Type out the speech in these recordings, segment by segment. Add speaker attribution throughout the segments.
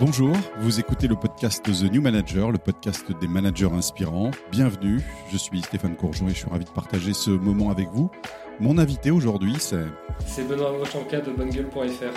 Speaker 1: Bonjour, vous écoutez le podcast The New Manager, le podcast des managers inspirants. Bienvenue, je suis Stéphane Courgeon et je suis ravi de partager ce moment avec vous. Mon invité aujourd'hui, c'est...
Speaker 2: C'est Benoît Rochanka de bonnegueule.fr.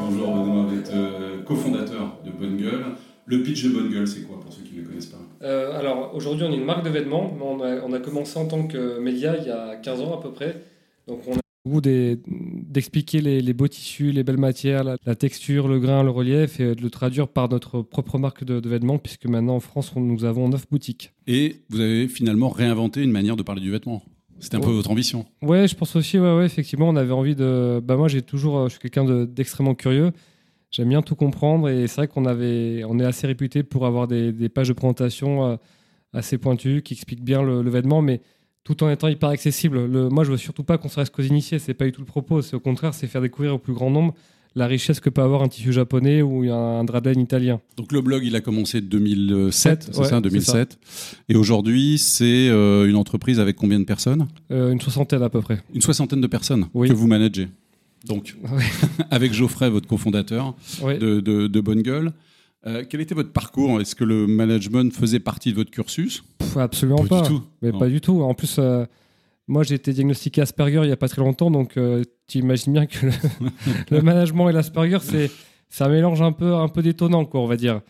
Speaker 1: Bonjour Benoît, vous êtes euh, cofondateur de Bonne Gueule. Le pitch de Bonne Gueule, c'est quoi pour ceux qui ne le connaissent pas?
Speaker 2: Euh, alors aujourd'hui, on est une marque de vêtements. mais On a, on a commencé en tant que média il y a 15 ans à peu près. Donc on goût d'expliquer les, les beaux tissus, les belles matières, la, la texture, le grain, le relief et de le traduire par notre propre marque de, de vêtements puisque maintenant en France, on- nous avons 9 boutiques.
Speaker 1: Et vous avez finalement réinventé une manière de parler du vêtement. C'était un peu votre ambition.
Speaker 2: Ouais, je pense aussi, ouais, ouais, effectivement, on avait envie de. Bah, moi, j'ai toujours. euh, Je suis quelqu'un de- d'extrêmement curieux. J'aime bien tout comprendre et c'est vrai qu'on avait, on est assez réputé pour avoir des, des pages de présentation euh, assez pointues qui expliquent bien le, le vêtement, mais tout en étant hyper accessible. Le, moi, je veux surtout pas qu'on se reste qu'aux initiés. C'est pas du tout le propos. C'est au contraire, c'est faire découvrir au plus grand nombre la richesse que peut avoir un tissu japonais ou un, laine italien.
Speaker 1: Donc le blog, il a commencé 2007,
Speaker 2: Sept,
Speaker 1: c'est
Speaker 2: ouais,
Speaker 1: ça,
Speaker 2: c'est
Speaker 1: 2007. Et aujourd'hui, c'est euh, une entreprise avec combien de personnes?
Speaker 2: Euh, une soixantaine à peu près.
Speaker 1: Une soixantaine de personnes
Speaker 2: Oui.
Speaker 1: que vous managez. Donc, avec Geoffrey, votre cofondateur
Speaker 2: Ouais.
Speaker 1: de, de, de Bonne Gueule. Euh, quel était votre parcours? Est-ce que le management faisait partie de votre cursus?
Speaker 2: Pff, absolument pas.
Speaker 1: du tout.
Speaker 2: Mais
Speaker 1: Non.
Speaker 2: pas du tout. En plus, euh, moi, j'ai été diagnostiqué Asperger il n'y a pas très longtemps, donc euh, tu imagines bien que le, le management et l'Asperger, c'est c'est un mélange un peu, un peu détonnant, quoi, on va dire.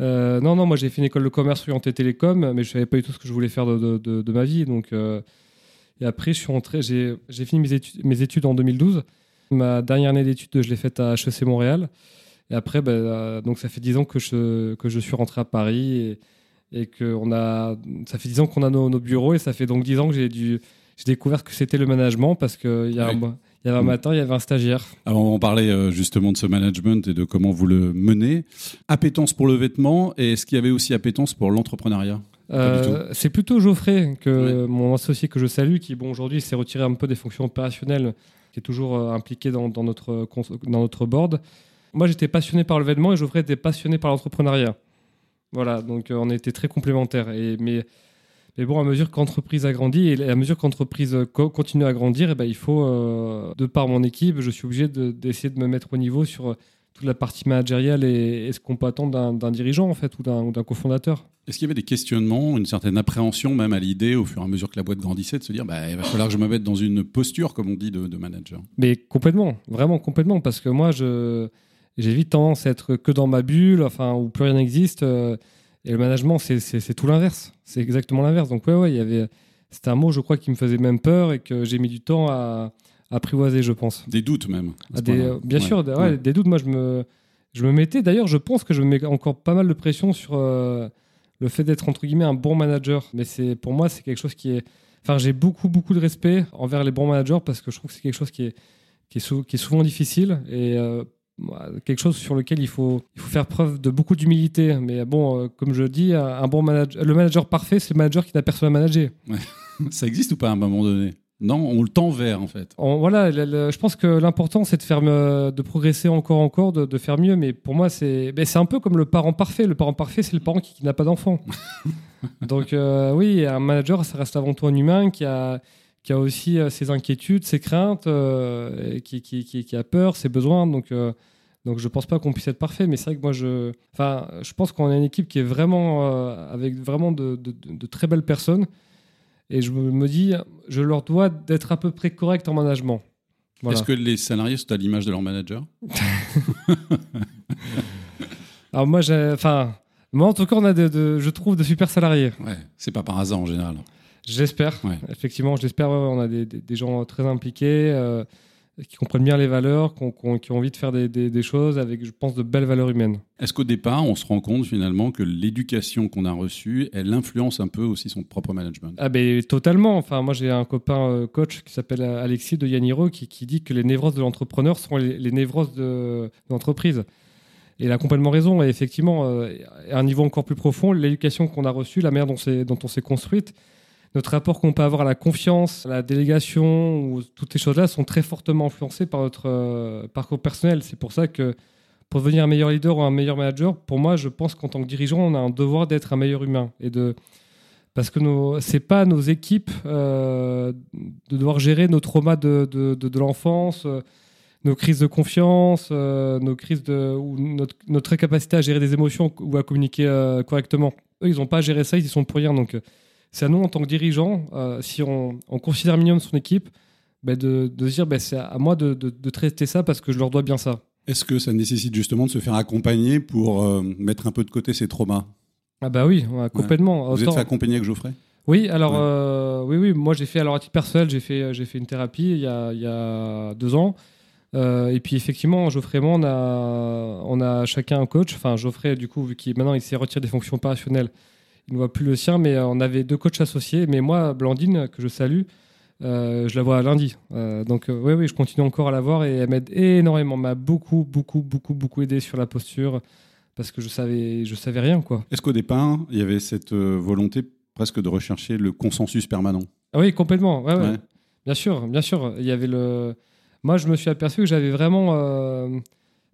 Speaker 2: Non, non, moi j'ai fait une école de commerce orientée télécom, mais je savais pas du tout ce que je voulais faire de, de- de- de ma vie. Donc, et après, je suis rentré, j'ai j'ai fini mes études, mes études en 2012. Ma dernière année d'études, je l'ai faite à HEC Montréal. Et après, ben, euh, donc ça fait 10 ans que je, que je suis rentré à Paris et, et que on a, ça fait 10 ans qu'on a nos, nos bureaux et ça fait donc 10 ans que j'ai dû, j'ai découvert ce que c'était le management parce qu'il y, a un
Speaker 1: Oui.
Speaker 2: mois- il y avait un matin, il y avait un stagiaire.
Speaker 1: Alors, on parlait euh, justement de ce management et de comment vous le menez. Appétence pour le vêtement, et est-ce qu'il y avait aussi appétence pour l'entrepreneuriat?
Speaker 2: Euh, c'est plutôt Geoffrey, que, mon associé que je salue, qui bon, aujourd'hui s'est retiré un peu des fonctions opérationnelles, qui est toujours impliqué dans, dans notre, dans notre board. Moi, j'étais passionné par le vêtement et Geoffrey était passionné par l'entrepreneuriat. Voilà, donc euh, on était très complémentaires. Et, mais, mais bon, à mesure qu'entreprise a grandi et à mesure qu'entreprise euh, co- continue à grandir, eh ben, il faut, euh, de par mon équipe, je suis obligé de- d'essayer de, me mettre au niveau sur toute la partie managériale et, et ce qu'on peut attendre d'un- dirigeant, en fait, ou d'un ou d'un cofondateur.
Speaker 1: Est-ce qu'il y avait des questionnements, une certaine appréhension même à l'idée, au fur et à mesure que la boîte grandissait, de se dire bah, il va falloir que je me mette dans une posture, comme on dit, de, de manager?
Speaker 2: Mais complètement, vraiment complètement, parce que moi, je, j'ai vite tendance à être que dans ma bulle, enfin, où plus rien n'existe. euh, et le management, c'est, tout l'inverse. C'est exactement l'inverse. Donc, ouais, ouais, il y avait. C'était un mot, je crois, qui me faisait même peur et que j'ai mis du temps à, à apprivoiser, je pense.
Speaker 1: Des doutes même. à
Speaker 2: Ah, des- bien
Speaker 1: Ouais.
Speaker 2: sûr, des, ouais,
Speaker 1: Ouais.
Speaker 2: des doutes. Moi, je me, je me mettais. D'ailleurs, je pense que je me mets encore pas mal de pression sur euh, le fait d'être entre guillemets un bon manager. Mais c'est pour moi, c'est quelque chose qui est. Enfin, j'ai beaucoup, beaucoup de respect envers les bons managers parce que je trouve que c'est quelque chose qui est, qui est, sou- qui est souvent difficile et euh, quelque chose sur lequel il faut, il faut faire preuve de beaucoup d'humilité. Mais bon, euh, comme je dis, un, bon manager, le manager parfait, c'est le manager qui n'a personne à manager.
Speaker 1: Ça existe ou pas à un moment donné? Non, on le tend vers en fait.
Speaker 2: Voilà, le- le- je pense que l'important c'est de faire, euh, de progresser encore, encore, de, de faire mieux. Mais pour moi, c'est, ben, c'est un peu comme le parent parfait. Le parent parfait, c'est le parent qui, qui n'a pas d'enfant. Donc euh, oui, un manager, ça reste avant tout un humain qui a, qui a aussi euh, ses inquiétudes, ses craintes, euh, qui, qui, qui, qui a peur, ses besoins. Donc euh, donc je pense pas qu'on puisse être parfait, mais c'est vrai que moi je, enfin, je pense qu'on a une équipe qui est vraiment euh, avec vraiment de, de- très belles personnes. Et je me dis, je leur dois d'être à peu près correct en management. Voilà.
Speaker 1: Est-ce que les salariés sont à l'image de leur manager?
Speaker 2: Alors moi, enfin, moi en tout cas, on a de- je trouve de super salariés.
Speaker 1: Ouais, c'est pas par hasard en général.
Speaker 2: J'espère.
Speaker 1: Ouais.
Speaker 2: Effectivement, j'espère. ouais, on a des, des- des gens très impliqués, euh, qui comprennent bien les valeurs, qui ont envie de faire des, choses avec, je pense, de belles valeurs humaines.
Speaker 1: Est-ce qu'au départ, on se rend compte finalement que l'éducation qu'on a reçue, elle influence un peu aussi son propre management?
Speaker 2: Ah ben totalement. Enfin, moi j'ai un copain euh, coach qui s'appelle Alexis de Yaniro qui, qui dit que les névroses de l'entrepreneur sont les, les névroses de, de l'entreprise. Et il a complètement raison. Et effectivement, euh, à un niveau encore plus profond, l'éducation qu'on a reçue, la manière dont on s'est construite, notre rapport qu'on peut avoir à la confiance, à la délégation, ou toutes ces choses-là sont très fortement influencées par notre euh, parcours personnel. C'est pour ça que pour devenir un meilleur leader ou un meilleur manager, pour moi, je pense qu'en tant que dirigeant, on a un devoir d'être un meilleur humain et de parce que ce c'est pas nos équipes de devoir gérer nos traumas de, de, de, l'enfance, nos crises de confiance, nos crises de ou notre, notre incapacité à gérer des émotions ou à communiquer correctement. Eux, ils n'ont pas géré ça, ils y sont pour rien. Donc, c'est à nous, en tant que dirigeants, si on, on considère minimum son équipe, bah, de, de, se dire bah, c'est à moi de, de, traiter ça parce que je leur dois bien ça.
Speaker 1: Est-ce que ça nécessite justement de se faire accompagner pour euh, mettre un peu de côté ces traumas?
Speaker 2: Ah bah oui, complètement.
Speaker 1: Vous êtes fait accompagner avec Geoffrey?
Speaker 2: Oui, alors euh, oui, oui, moi j'ai fait alors à titre personnel, j'ai fait j'ai fait une thérapie il y a, il y a deux ans. Euh, et puis effectivement, Geoffrey et moi, on a, on a chacun un coach. Enfin, Geoffrey, du coup, vu qu'il maintenant il s'est retiré des fonctions opérationnelles, il ne voit plus le sien, mais on avait deux coachs associés. Mais moi, Blandine, que je salue, euh, je la vois lundi. Euh, donc euh, oui, oui, je continue encore à la voir et elle m'aide énormément. M'a beaucoup, beaucoup, beaucoup, beaucoup aidé sur la posture parce que je savais, je savais rien quoi.
Speaker 1: Est-ce qu'au départ, il y avait cette volonté presque de rechercher le consensus permanent?
Speaker 2: Ah Oui, complètement. Bien sûr, bien sûr. Il y avait le. Moi, je me suis aperçu que j'avais vraiment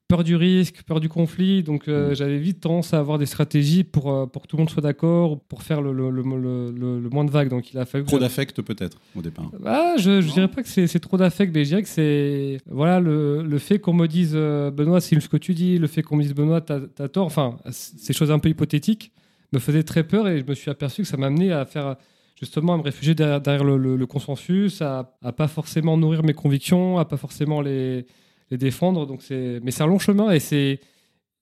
Speaker 2: peur du risque, peur du conflit. Donc, euh, mm. j'avais vite tendance à avoir des stratégies pour, euh, pour que tout le monde soit d'accord, pour faire le, le, le, moins de vagues. Donc, il a fallu.
Speaker 1: Trop d'affect, peut-être, au départ.
Speaker 2: Ah, je ne dirais pas que c'est trop d'affect, mais je dirais que c'est. Voilà, le, fait qu'on me dise, euh, Benoît, c'est ce que tu dis, le fait qu'on me dise, Benoît, t'as as tort, enfin, ces choses un peu hypothétiques me faisaient très peur et je me suis aperçu que ça m'amenait à faire justement à me réfugier derrière, le, consensus, à, à pas forcément nourrir mes convictions, à pas forcément les, les défendre. Donc c'est, mais c'est un long chemin et c'est,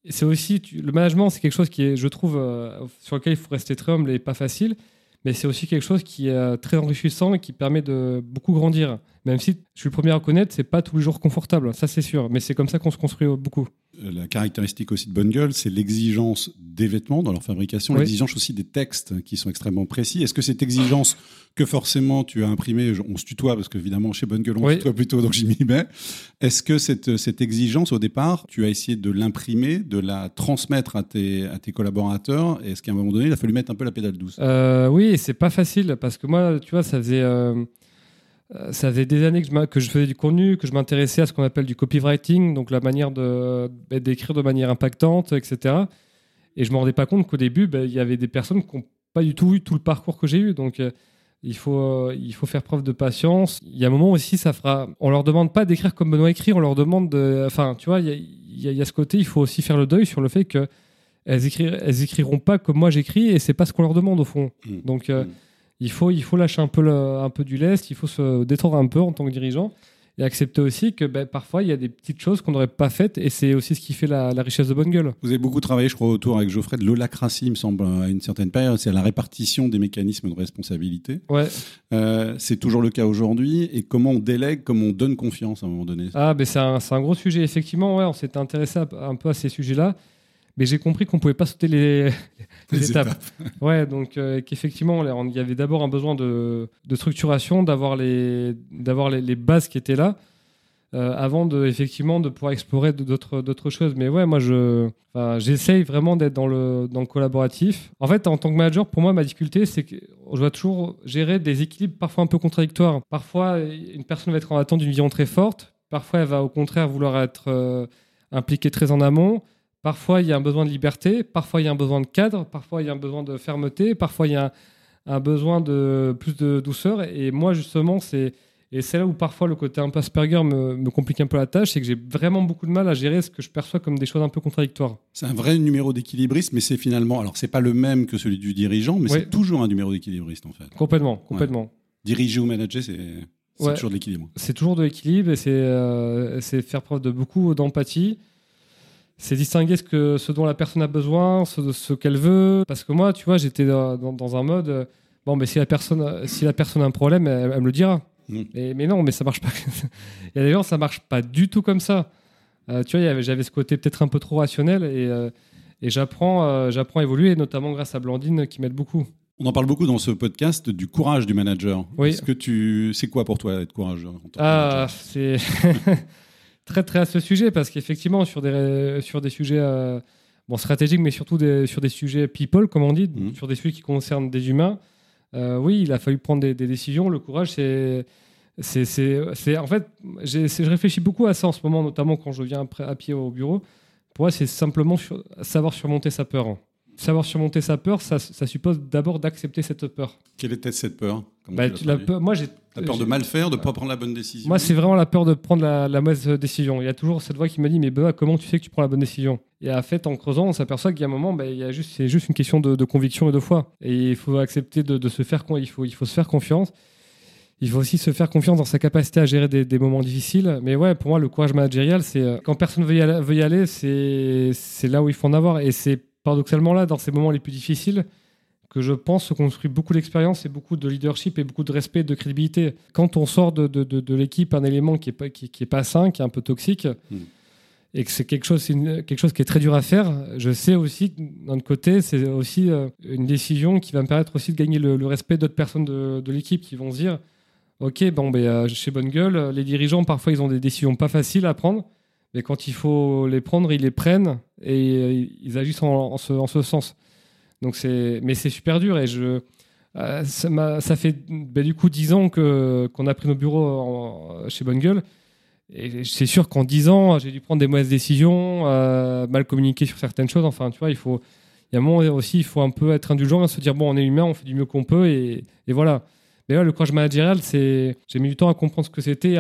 Speaker 2: c'est aussi le management, c'est quelque chose qui est, je trouve, euh, sur lequel il faut rester très humble et pas facile. Mais c'est aussi quelque chose qui est euh, très enrichissant et qui permet de beaucoup grandir. Même si je suis le premier à reconnaître, c'est pas tous les jours confortable, ça c'est sûr. Mais c'est comme ça qu'on se construit beaucoup.
Speaker 1: Euh, la caractéristique aussi de Bonne Gueule, c'est l'exigence des vêtements dans leur fabrication, l'exigence aussi des textes qui sont extrêmement précis. Est-ce que cette exigence que forcément tu as imprimée, on se tutoie parce qu'évidemment chez Bonne Gueule on se tutoie plutôt, donc j'y m'y mets. Est-ce que cette, cette exigence au départ, tu as essayé de l'imprimer, de la transmettre à tes, à tes collaborateurs Est-ce qu'à un moment donné, il a fallu mettre un peu la pédale douce?
Speaker 2: Euh, Oui, c'est pas facile parce que moi, tu vois, ça faisait. Euh, euh, ça faisait des années que je, que je, faisais du contenu, que je m'intéressais à ce qu'on appelle du copywriting, donc la manière bah, d'écrire de manière impactante, etc. Et je ne me rendais pas compte qu'au début, bah, il y avait des personnes qui n'ont pas du tout eu tout le parcours que j'ai eu. Donc, euh, il, faut, euh, il faut faire preuve de patience. Il y a un moment aussi, ça fera. On leur demande pas d'écrire comme Benoît écrit, on leur demande de. Enfin, tu vois, il y a, y a, ce côté, il faut aussi faire le deuil sur le fait que elles, elles écriront pas comme moi j'écris et c'est pas ce qu'on leur demande au fond. Mmh. Donc. Mmh il faut, il faut lâcher un peu, un peu du lest, il faut se détendre un peu en tant que dirigeant et accepter aussi que ben, parfois il y a des petites choses qu'on n'aurait pas faites et c'est aussi ce qui fait la, richesse de Bonne Gueule.
Speaker 1: Vous avez beaucoup travaillé, je crois, autour avec Geoffrey de l'holacratie, il me semble, à une certaine période. C'est la répartition des mécanismes de responsabilité.
Speaker 2: Ouais.
Speaker 1: Euh, c'est toujours le cas aujourd'hui. Et comment on délègue, comment on donne confiance à un moment donné?
Speaker 2: Ah, ben c'est un, un, gros sujet. Effectivement, ouais, on s'était intéressé un peu à ces sujets-là mais j'ai compris qu'on pouvait pas sauter les, étapes. Ouais, donc euh, qu'effectivement, il y avait d'abord un besoin de, structuration, d'avoir les, d'avoir les, bases qui étaient là, euh, avant de effectivement de pouvoir explorer d'autres, d'autres choses. Mais ouais, moi, je, j'essaye vraiment d'être dans le, dans le collaboratif. En fait, en tant que manager, pour moi, ma difficulté, c'est que je dois toujours gérer des équilibres parfois un peu contradictoires. Parfois, une personne va être en attente d'une vision très forte. Parfois, elle va au contraire vouloir être euh, impliquée très en amont. Parfois, il y a un besoin de liberté, parfois, il y a un besoin de cadre, parfois, il y a un besoin de fermeté, parfois, il y a un, besoin de plus de douceur. Et moi, justement, c'est. Et c'est là où parfois le côté un peu Asperger me, complique un peu la tâche, c'est que j'ai vraiment beaucoup de mal à gérer ce que je perçois comme des choses un peu contradictoires.
Speaker 1: C'est un vrai numéro d'équilibriste, mais c'est finalement, alors c'est pas le même que celui du dirigeant, mais c'est toujours un numéro d'équilibriste en fait.
Speaker 2: Complètement, complètement.
Speaker 1: Diriger ou manager, c'est toujours de l'équilibre.
Speaker 2: C'est toujours de l'équilibre et c'est euh, faire preuve de beaucoup d'empathie c'est distinguer ce, que, ce dont la personne a besoin, ce, ce qu'elle veut. Parce que moi, tu vois, j'étais dans, dans, un mode, euh, bon, mais si la personne, si la personne a un problème, elle, me le dira. Mm. mais non, mais ça marche pas. Il y a des gens, ça marche pas du tout comme ça. Euh, tu vois, j'avais ce côté peut-être un peu trop rationnel et, euh, et j'apprends, j'apprends à évoluer, notamment grâce à Blandine qui m'aide beaucoup.
Speaker 1: On en parle beaucoup dans ce podcast du courage du manager.
Speaker 2: Oui.
Speaker 1: Est-ce que tu, c'est quoi pour toi être courageux
Speaker 2: Ah, c'est. très très à ce sujet parce qu'effectivement sur des sur des sujets euh, bon stratégiques mais surtout des, sur des sujets people comme on dit mhm. sur des sujets qui concernent des humains euh, oui il a fallu prendre des, décisions. Le courage c'est c'est en fait je réfléchis beaucoup à ça en ce moment notamment quand je viens à pied au bureau. Pour moi c'est simplement savoir surmonter sa peur savoir surmonter sa peur, ça, suppose d'abord d'accepter cette peur.
Speaker 1: Quelle était cette peur
Speaker 2: bah, la peur, moi, j'ai
Speaker 1: la peur de mal faire, de ne pas prendre la bonne décision.
Speaker 2: Moi, c'est vraiment la peur de prendre la, mauvaise décision. Il y a toujours cette voix qui me dit Mais Benoît, comment tu sais que tu prends la bonne décision? Et en fait, en creusant, on s'aperçoit qu'il y a un moment, bah, il y a juste, c'est juste une question de, conviction et de foi. Et il faut accepter de, se faire, il faut, il faut se faire confiance. Il faut aussi se faire confiance dans sa capacité à gérer des, moments difficiles. Mais ouais, pour moi, le courage managérial, c'est euh, quand personne veut y aller, veut y aller c'est là où il faut en avoir. Et c'est paradoxalement là, dans ces moments les plus difficiles, que je pense se construit beaucoup d'expérience et beaucoup de leadership et beaucoup de respect, de crédibilité. Quand on sort de, de, de, l'équipe un élément qui n'est pas, qui, est pas sain, qui est un peu toxique, hmm. et que c'est quelque chose, quelque chose qui est très dur à faire, je sais aussi d'un autre côté, c'est aussi euh, une décision qui va me permettre aussi de gagner le, respect d'autres personnes de, l'équipe qui vont se dire Ok, bon, ben, euh, chez Bonne Gueule, les dirigeants, parfois, ils ont des décisions pas faciles à prendre, mais quand il faut les prendre, ils les prennent et euh, ils agissent en, ce, en ce sens. Donc c'est, mais c'est super dur et je, euh, ça, fait ben, du coup 10 ans que, qu'on a pris nos bureaux chez Bonne Gueule. Et c'est sûr qu'en 10 ans, j'ai dû prendre des mauvaises décisions, euh, mal communiquer sur certaines choses. Enfin, tu vois, il faut, il y a un moment aussi, il faut un peu être indulgent et se dire bon, on est humain, on fait du mieux qu'on peut et, et voilà. Mais là, le courage managérial, c'est, j'ai mis du temps à comprendre ce que c'était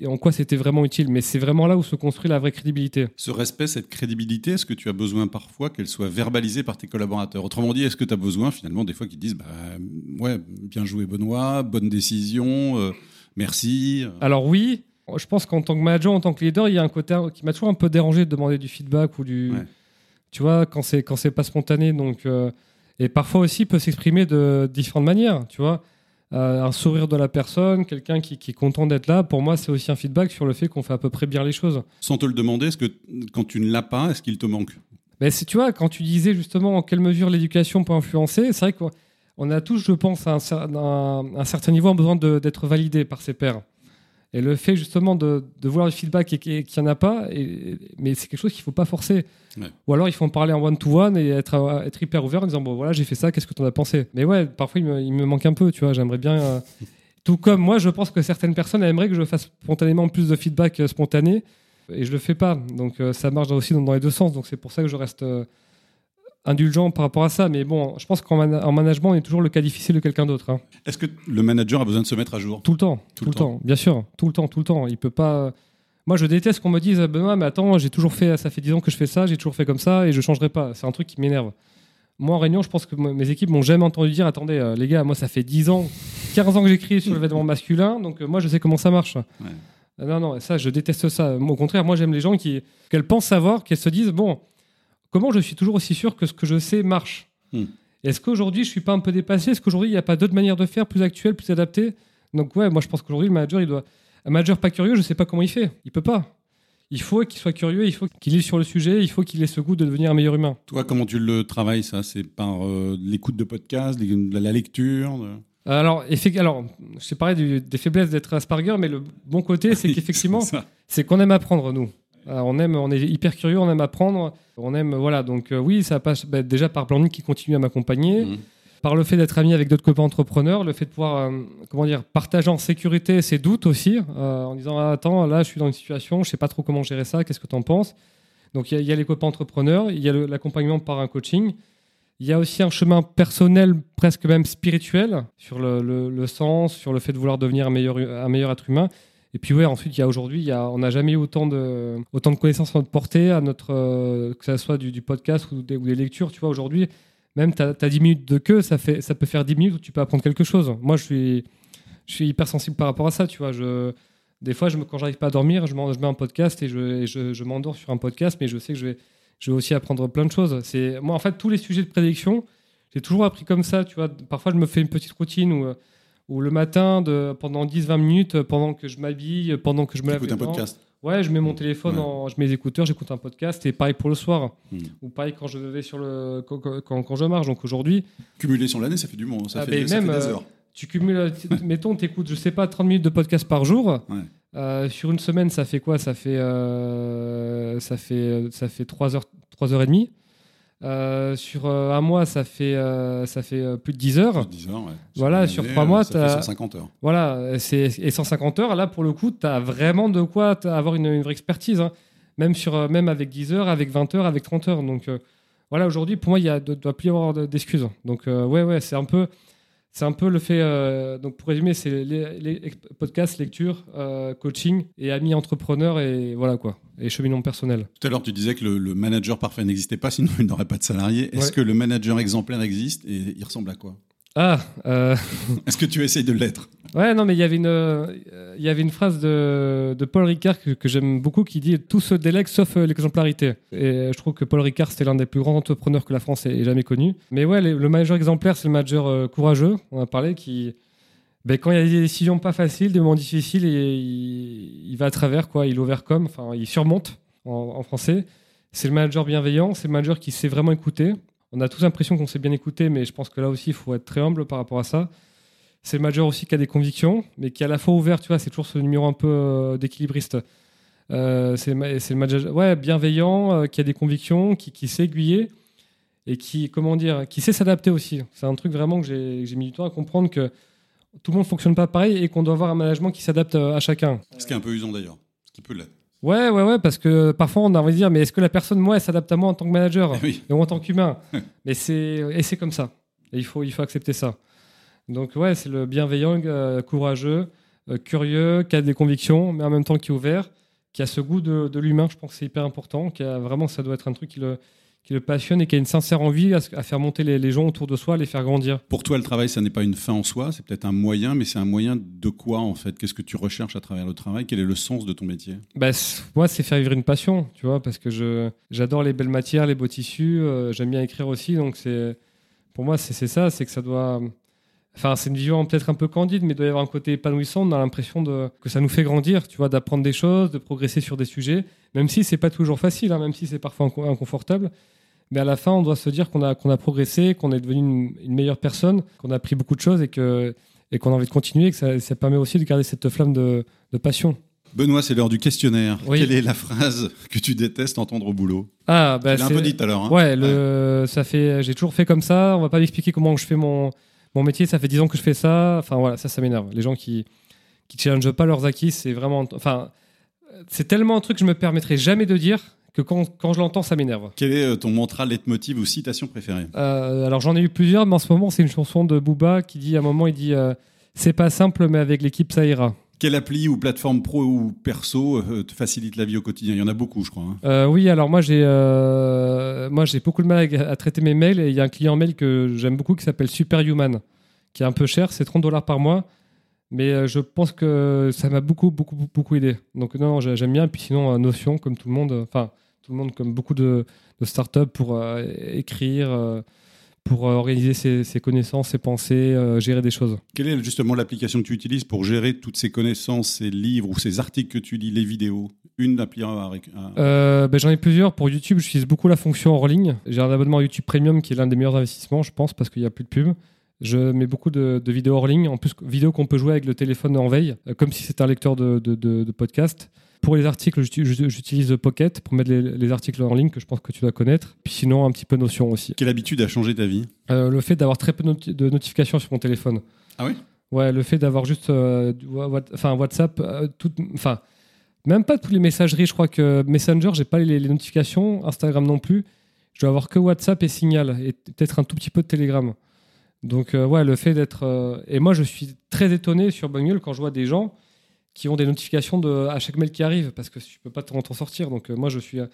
Speaker 2: et en quoi c'était vraiment utile. Mais c'est vraiment là où se construit la vraie crédibilité.
Speaker 1: Ce respect, cette crédibilité, est-ce que tu as besoin parfois qu'elle soit verbalisée par tes collaborateurs? Autrement dit, est-ce que tu as besoin finalement des fois qu'ils disent bah, Ouais, bien joué Benoît, bonne décision, euh, merci
Speaker 2: Alors oui, je pense qu'en tant que manager, en tant que leader, il y a un côté qui m'a toujours un peu dérangé de demander du feedback ou du. Tu vois, quand c'est quand c'est pas spontané, donc. Euh, et parfois aussi peut s'exprimer de différentes manières, tu vois. Euh, un sourire de la personne, quelqu'un qui, est content d'être là, pour moi, c'est aussi un feedback sur le fait qu'on fait à peu près bien les choses.
Speaker 1: Sans te le demander, est-ce que quand tu ne l'as pas, est-ce qu'il te manque?
Speaker 2: Ben, Tu vois, quand tu disais justement en quelle mesure l'éducation peut influencer, c'est vrai qu'on a tous, je pense, à un, certain niveau, besoin d'être validé par ses pairs. Et le fait justement de, de voir le feedback et qu'il n'y en a pas, et, mais c'est quelque chose qu'il ne faut pas forcer. Ou alors il faut en parler en one-to-one et être, être hyper ouvert en disant bon voilà j'ai fait ça, qu'est-ce que tu en as pensé? Mais ouais, parfois il me, il me, manque un peu, tu vois, j'aimerais bien... Euh, tout comme moi, je pense que certaines personnes aimeraient que je fasse spontanément plus de feedback euh, spontané, et je le fais pas. Donc euh, ça marche aussi dans, les deux sens, donc c'est pour ça que je reste indulgent par rapport à ça. Mais bon, je pense qu'en management, on est toujours le cas difficile de quelqu'un d'autre. Hein.
Speaker 1: Est-ce que le manager a besoin de se mettre à jour?
Speaker 2: Tout le temps. Tout, le, temps. bien sûr. Tout le temps, tout le temps. Il peut pas. Moi, je déteste qu'on me dise Benoît, mais attends, j'ai toujours fait, ça fait 10 ans que je fais ça, j'ai toujours fait comme ça et je changerai pas. C'est un truc qui m'énerve. Moi, en réunion, je pense que mes équipes m'ont jamais entendu dire attendez, euh, les gars, moi, ça fait 10 ans, 15 ans que j'écris sur le vêtement masculin, donc euh, moi, je sais comment ça marche. Non, non, ça, je déteste ça. Au contraire, moi, j'aime les gens qui, qu'elles pensent savoir, qu'elles se disent bon, comment je suis toujours aussi sûr que ce que je sais marche hmm. Est-ce qu'aujourd'hui, je suis pas un peu dépassé? Est-ce qu'aujourd'hui, il n'y a pas d'autres manières de faire plus actuelles, plus adaptées? Donc, ouais, moi, je pense qu'aujourd'hui, le manager, il doit. Un manager pas curieux, je sais pas comment il fait. Il peut pas. Il faut qu'il soit curieux, il faut qu'il lise sur le sujet, il faut qu'il ait ce goût de devenir un meilleur humain.
Speaker 1: Toi, comment tu le travailles, ça? C'est par euh, l'écoute de podcasts, la lecture
Speaker 2: Alors, alors, je t'ai parlé des faiblesses d'être Asperger, mais le bon côté, c'est qu'effectivement, c'est qu'on aime apprendre, nous. Euh, on aime, on est hyper curieux, on aime apprendre, on aime, voilà. Donc euh, oui, ça passe bah, déjà par Blanding qui continue à m'accompagner, mmh. par le fait d'être ami avec d'autres copains entrepreneurs, le fait de pouvoir, euh, comment dire, partager en sécurité ses doutes aussi, en disant ah, attends, là, je suis dans une situation, je sais pas trop comment gérer ça, qu'est-ce que tu en penses? Donc il y, a les copains entrepreneurs, il y a l'accompagnement par un coaching. Il y a aussi un chemin personnel, presque même spirituel, sur le, sens, sur le fait de vouloir devenir un meilleur, un meilleur être humain. Et puis ouais, ensuite, il y a aujourd'hui, on n'a jamais eu autant de, connaissances à notre portée, euh, que ce soit du, podcast ou des, lectures. Tu vois, aujourd'hui, même tu as, 10 minutes de queue, ça, peut faire 10 minutes où tu peux apprendre quelque chose. Moi, je suis, je hyper sensible par rapport à ça. Tu vois, des fois, je quand j'arrive pas à dormir, je, mets un podcast et je, m'endors sur un podcast, mais je sais que je vais, aussi apprendre plein de choses. Moi, en fait, tous les sujets de prédiction, j'ai toujours appris comme ça. Tu vois, parfois, je me fais une petite routine où ou le matin, de, pendant 10-20 minutes, pendant que je m'habille, pendant que je me lave.
Speaker 1: un podcast
Speaker 2: Ouais, je mets mon téléphone, je mets les écouteurs, j'écoute un podcast, et pareil pour le soir. Hmm. Ou pareil quand je vais sur le. quand, quand, je marche. Donc aujourd'hui.
Speaker 1: Cumuler sur l'année, ça fait du monde, ça, ah, fait, même, des euh, heures.
Speaker 2: tu cumules, mettons, tu écoutes, je sais pas, 30 minutes de podcast par jour. Euh, sur une semaine, ça fait quoi? Ça fait, euh, ça fait, ça fait 3 heures, 3 heures et demie. Euh, sur euh, un mois, ça fait, euh, ça fait plus de 10 heures.
Speaker 1: 10 heures ouais.
Speaker 2: Voilà, sur 3 mois,
Speaker 1: tu as. 150 heures.
Speaker 2: Voilà, et 150 heures, là, pour le coup, tu as vraiment de quoi avoir une, vraie expertise. Hein. Même, sur, même avec 10 heures, avec 20 heures, avec 30 heures. Donc, voilà, aujourd'hui, pour moi, il ne doit plus y avoir d'excuses. Donc, euh, ouais, ouais, c'est un peu. C'est un peu le fait. Euh, donc, pour résumer, c'est les, podcasts, lecture, euh, coaching et amis entrepreneurs et voilà quoi. Et cheminement personnel.
Speaker 1: Tout à l'heure, tu disais que le, manager parfait n'existait pas, sinon il n'aurait pas de salarié. Est-ce que le manager exemplaire existe et il ressemble à quoi?
Speaker 2: Ah. Euh...
Speaker 1: Est-ce que tu essayes de l'être?
Speaker 2: Ouais, non, mais il y avait une, euh, il y avait une phrase de, de Paul Ricard que, j'aime beaucoup qui dit Tout se délègue sauf euh, l'exemplarité. Et je trouve que Paul Ricard, c'était l'un des plus grands entrepreneurs que la France ait jamais connu. Mais ouais, le manager exemplaire, c'est le manager courageux, on a parlé, qui. Ben, quand il y a des décisions pas faciles, des moments difficiles, il, il va à travers, quoi. Il overcome, enfin, il surmonte en, en français. C'est le manager bienveillant, c'est le manager qui sait vraiment écouter on a tous l'impression qu'on s'est bien écouté, mais je pense que là aussi, il faut être très humble par rapport à ça. C'est le major aussi qui a des convictions, mais qui est à la fois ouvert, tu vois, c'est toujours ce numéro un peu euh, d'équilibriste. Euh, c'est le manager bienveillant, euh, qui a des convictions, qui, qui sait aiguiller et qui, comment dire, qui sait s'adapter aussi. C'est un truc vraiment que j'ai mis du temps à comprendre que tout le monde ne fonctionne pas pareil et qu'on doit avoir un management qui s'adapte à chacun.
Speaker 1: Ce qui est un peu usant d'ailleurs, ce qui peut l'être.
Speaker 2: Ouais, ouais, ouais, parce que parfois on a envie de dire, mais est-ce que la personne, moi, elle s'adapte à moi en tant que manager ou en tant qu'humain Mais c'est et c'est comme ça. Et il faut, il faut accepter ça. Donc ouais, c'est le bienveillant, euh, courageux, euh, curieux, qui a des convictions, mais en même temps qui est ouvert, qui a ce goût de, de l'humain. Je pense que c'est hyper important. Qui a vraiment, ça doit être un truc qui le qui le passionne et qui a une sincère envie à, faire monter les, gens autour de soi, à les faire grandir.
Speaker 1: Pour toi, le travail, ça n'est pas une fin en soi, c'est peut-être un moyen, mais c'est un moyen de quoi en fait? Qu'est-ce que tu recherches à travers le travail? Quel est le sens de ton métier?
Speaker 2: Bah, Moi, c'est faire vivre une passion, tu vois, parce que je, j'adore les belles matières, les beaux tissus, euh, j'aime bien écrire aussi, donc c'est, pour moi, c'est, ça, c'est que ça doit... Enfin, c'est une vision peut-être un peu candide, mais il doit y avoir un côté épanouissant. On a l'impression de, que ça nous fait grandir, tu vois, d'apprendre des choses, de progresser sur des sujets, même si c'est pas toujours facile, hein, même si c'est parfois inconfortable mais à la fin, on doit se dire qu'on a, qu'on a progressé, qu'on est devenu une, meilleure personne, qu'on a appris beaucoup de choses et que et qu'on a envie de continuer, et que ça, ça, permet aussi de garder cette flamme de, de passion.
Speaker 1: Benoît, c'est l'heure du questionnaire. Quelle est la phrase que tu détestes entendre au boulot?
Speaker 2: Ah, bah,
Speaker 1: c'est un peu dit tout à l'heure. Hein.
Speaker 2: Ouais, le, ça fait, j'ai toujours fait comme ça. On va pas m'expliquer comment je fais mon, mon métier. Ça fait 10 ans que je fais ça. Enfin voilà, ça, ça m'énerve. Les gens qui qui challengent pas leurs acquis, c'est vraiment, enfin, c'est tellement un truc que je me permettrai jamais de dire que quand, je l'entends, ça m'énerve.
Speaker 1: Quel est euh, ton mantra, leitmotiv ou citation préférée?
Speaker 2: Euh, Alors j'en ai eu plusieurs, mais en ce moment, c'est une chanson de Booba qui dit à un moment, il dit euh, C'est pas simple, mais avec l'équipe, ça ira.
Speaker 1: Quelle appli ou plateforme pro ou perso te facilite la vie au quotidien? Il y en a beaucoup, je crois.
Speaker 2: Hein. oui, alors moi j'ai moi j'ai beaucoup de mal à, traiter mes mails et il y a un client mail que j'aime beaucoup qui s'appelle Superhuman, qui est un peu cher, c'est 30 dollars par mois. Mais je pense que ça m'a beaucoup, beaucoup, beaucoup aidé. Donc, non, j'aime bien. Et puis, sinon, Notion, comme tout le monde. Enfin, tout le monde, comme beaucoup de, startups, pour euh, écrire, euh, pour euh, organiser ses, connaissances, ses pensées, gérer des choses.
Speaker 1: Quelle est justement l'application que tu utilises pour gérer toutes ces connaissances, ces livres ou ces articles que tu lis, les vidéos? Une appli à...
Speaker 2: ben, J'en ai plusieurs. Pour YouTube, j'utilise beaucoup la fonction hors ligne. J'ai un abonnement à YouTube Premium qui est l'un des meilleurs investissements, je pense, parce qu'il n'y a plus de pub. Je mets beaucoup de, vidéos hors ligne, en plus vidéos qu'on peut jouer avec le téléphone en veille, comme si c'était un lecteur de, de podcast. Pour les articles, j'utilise Pocket pour mettre les, articles en ligne que je pense que tu dois connaître. Puis sinon, un petit peu Notion aussi.
Speaker 1: Quelle habitude a changé ta vie
Speaker 2: euh, Le fait d'avoir très peu de notifications sur mon téléphone.
Speaker 1: Ah oui
Speaker 2: Ouais, le fait d'avoir juste euh, WhatsApp, euh, enfin, même pas toutes les messageries. Je crois que Messenger, j'ai pas les, notifications. Instagram non plus. Je dois avoir que WhatsApp et Signal et peut-être un tout petit peu de Telegram. Donc, ouais, le fait d'être. et moi, je suis très étonné sur Bungle quand je vois des gens qui ont des notifications de, à chaque mail qui arrive parce que tu peux pas t'en sortir. Donc euh, moi, je suis. Euh,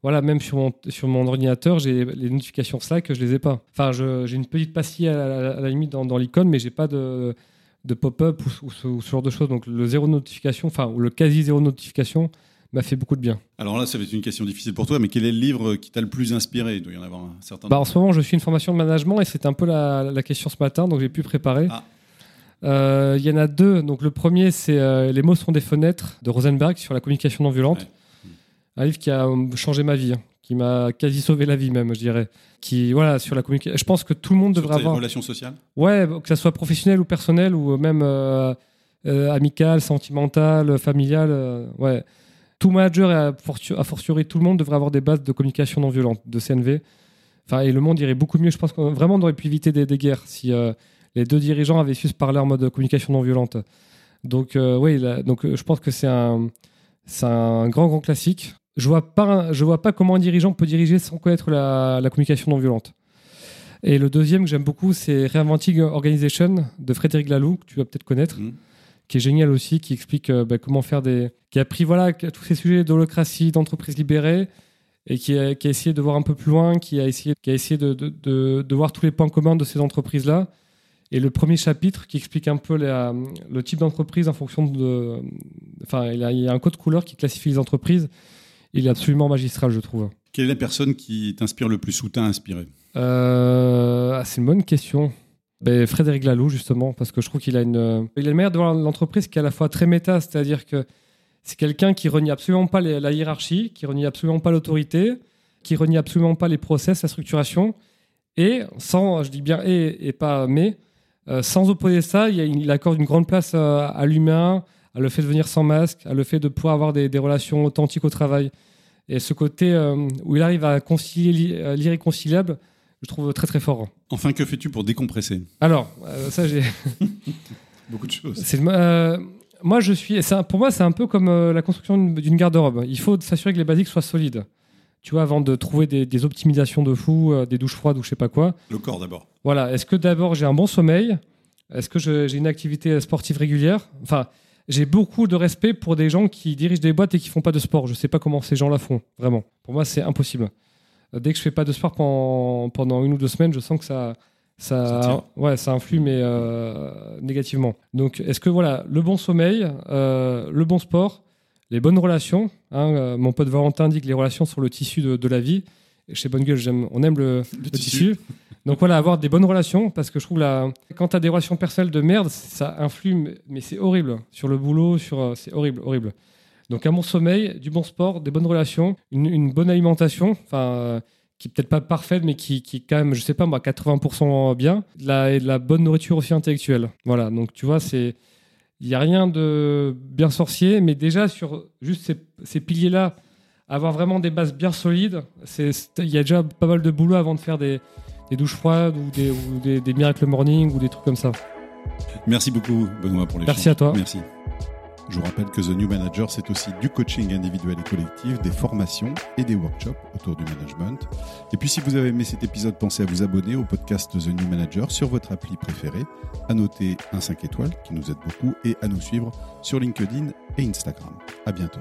Speaker 2: voilà, même sur mon, sur mon ordinateur, j'ai les notifications Slack, je les ai pas. Enfin, j'ai une petite pastille à la, limite dans, l'icône, mais j'ai pas de, de pop-up ou, ce, genre de choses. Donc le zéro notification, enfin, ou le quasi zéro notification m'a fait beaucoup de bien.
Speaker 1: Alors là, ça va être une question difficile pour toi, mais quel est le livre qui t'a le plus inspiré? Il doit y en avoir un certain
Speaker 2: bah, En ce moment, je suis une formation de management et c'est un peu la, la, question ce matin, donc j'ai pu préparer. Ah. Euh, il y en a deux. Donc le premier, c'est euh, Les mots sont des fenêtres de Rosenberg sur la communication non violente. Un livre qui a euh, changé ma vie, hein, qui m'a quasi sauvé la vie même, je dirais. Qui voilà sur la communication. Je pense que tout le monde devrait avoir.
Speaker 1: Relations sociales?
Speaker 2: Ouais, que ça soit professionnel ou personnel ou même amical, sentimental, familial. ouais. Tout manager et a fortiori tout le monde devrait avoir des bases de communication non violente, de CNV. Enfin, et le monde irait beaucoup mieux. Je pense qu'on vraiment on aurait pu éviter des, guerres si les deux dirigeants avaient su se parler en mode communication non violente. Donc, euh, oui, donc euh, je pense que c'est un, un grand, grand classique. je vois vois pas comment un dirigeant peut diriger sans connaître la, communication non violente. Et le deuxième que j'aime beaucoup, c'est Reinventing Organization de Frédéric Laloux, que tu vas peut-être connaître, mmh. Qui est génial aussi, qui explique euh, bah, comment faire des. qui a pris voilà, tous ces sujets d'holocratie, d'entreprise libérée, et qui a, essayé de voir un peu plus loin, qui a essayé, qui a essayé de, de, de, voir tous les points communs de ces entreprises-là. Et le premier chapitre qui explique un peu le type d'entreprise en fonction de. Enfin, il, y a un code couleur qui classifie les entreprises. Il est absolument magistral, je trouve.
Speaker 1: Quelle est la personne qui t'inspire le plus ou t'a inspiré?
Speaker 2: Euh, ah, C'est une bonne question. Ben, Frédéric Laloux, justement, parce que je trouve qu'il a une. Il a le meilleur de l'entreprise qui est à la fois très méta, c'est-à-dire que c'est quelqu'un qui renie absolument pas la hiérarchie, qui renie absolument pas l'autorité, qui renie absolument pas les process, la structuration, et sans, je dis bien et, et pas mais, euh, sans opposer ça, il, accorde une grande place euh, à, l'humain, à le fait de venir sans masque, à le fait de pouvoir avoir des, relations authentiques au travail. Et ce côté euh, où il arrive à concilier l'irréconciliable, je trouve très très fort.
Speaker 1: Enfin, que fais-tu pour décompresser?
Speaker 2: Alors, ça j'ai...
Speaker 1: Beaucoup de choses.
Speaker 2: moi, je suis... Pour moi, c'est un peu comme la construction d'une garde-robe. Il faut s'assurer que les basiques soient solides tu vois, avant de trouver des, optimisations de fou, des douches froides ou je sais pas quoi.
Speaker 1: Le corps d'abord.
Speaker 2: Voilà. Est-ce que d'abord j'ai un bon sommeil? Est-ce que j'ai une activité sportive régulière? Enfin, j'ai beaucoup de respect pour des gens qui dirigent des boîtes et qui font pas de sport. Je sais pas comment ces gens-là font, vraiment. Pour moi, c'est impossible. Dès que je fais pas de sport pendant, pendant une ou deux semaines, je sens que ça, ça, ouais, ça influe, mais euh, négativement. Donc, est-ce que voilà, le bon sommeil, euh, le bon sport, les bonnes relations. Hein, euh, mon pote Valentin dit que les relations sont le tissu de, la vie. Et chez Bonne Gueule, on aime le, tissu. Donc voilà, avoir des bonnes relations, parce que je trouve que quand tu as des relations personnelles de merde, ça influe, mais c'est horrible. Sur le boulot, sur, c'est horrible, horrible. Donc un bon sommeil, du bon sport, des bonnes relations, une, bonne alimentation, enfin, euh, qui est peut-être pas parfaite, mais qui, qui est quand même, je sais pas moi, 80% bien, la, et de la bonne nourriture aussi intellectuelle. Voilà, donc tu vois, c'est il n'y a rien de bien sorcier, mais déjà sur juste ces, piliers-là, avoir vraiment des bases bien solides, il y a déjà pas mal de boulot avant de faire des, douches froides ou des, ou des, des miracle morning ou des trucs comme ça.
Speaker 1: Merci beaucoup, Benoît, pour les
Speaker 2: Merci à toi.
Speaker 1: Merci. Je vous rappelle que The New Manager, c'est aussi du coaching individuel et collectif, des formations et des workshops autour du management. Et puis si vous avez aimé cet épisode, pensez à vous abonner au podcast The New Manager sur votre appli préférée, à noter un 5 étoiles qui nous aide beaucoup et à nous suivre sur LinkedIn et Instagram. À bientôt.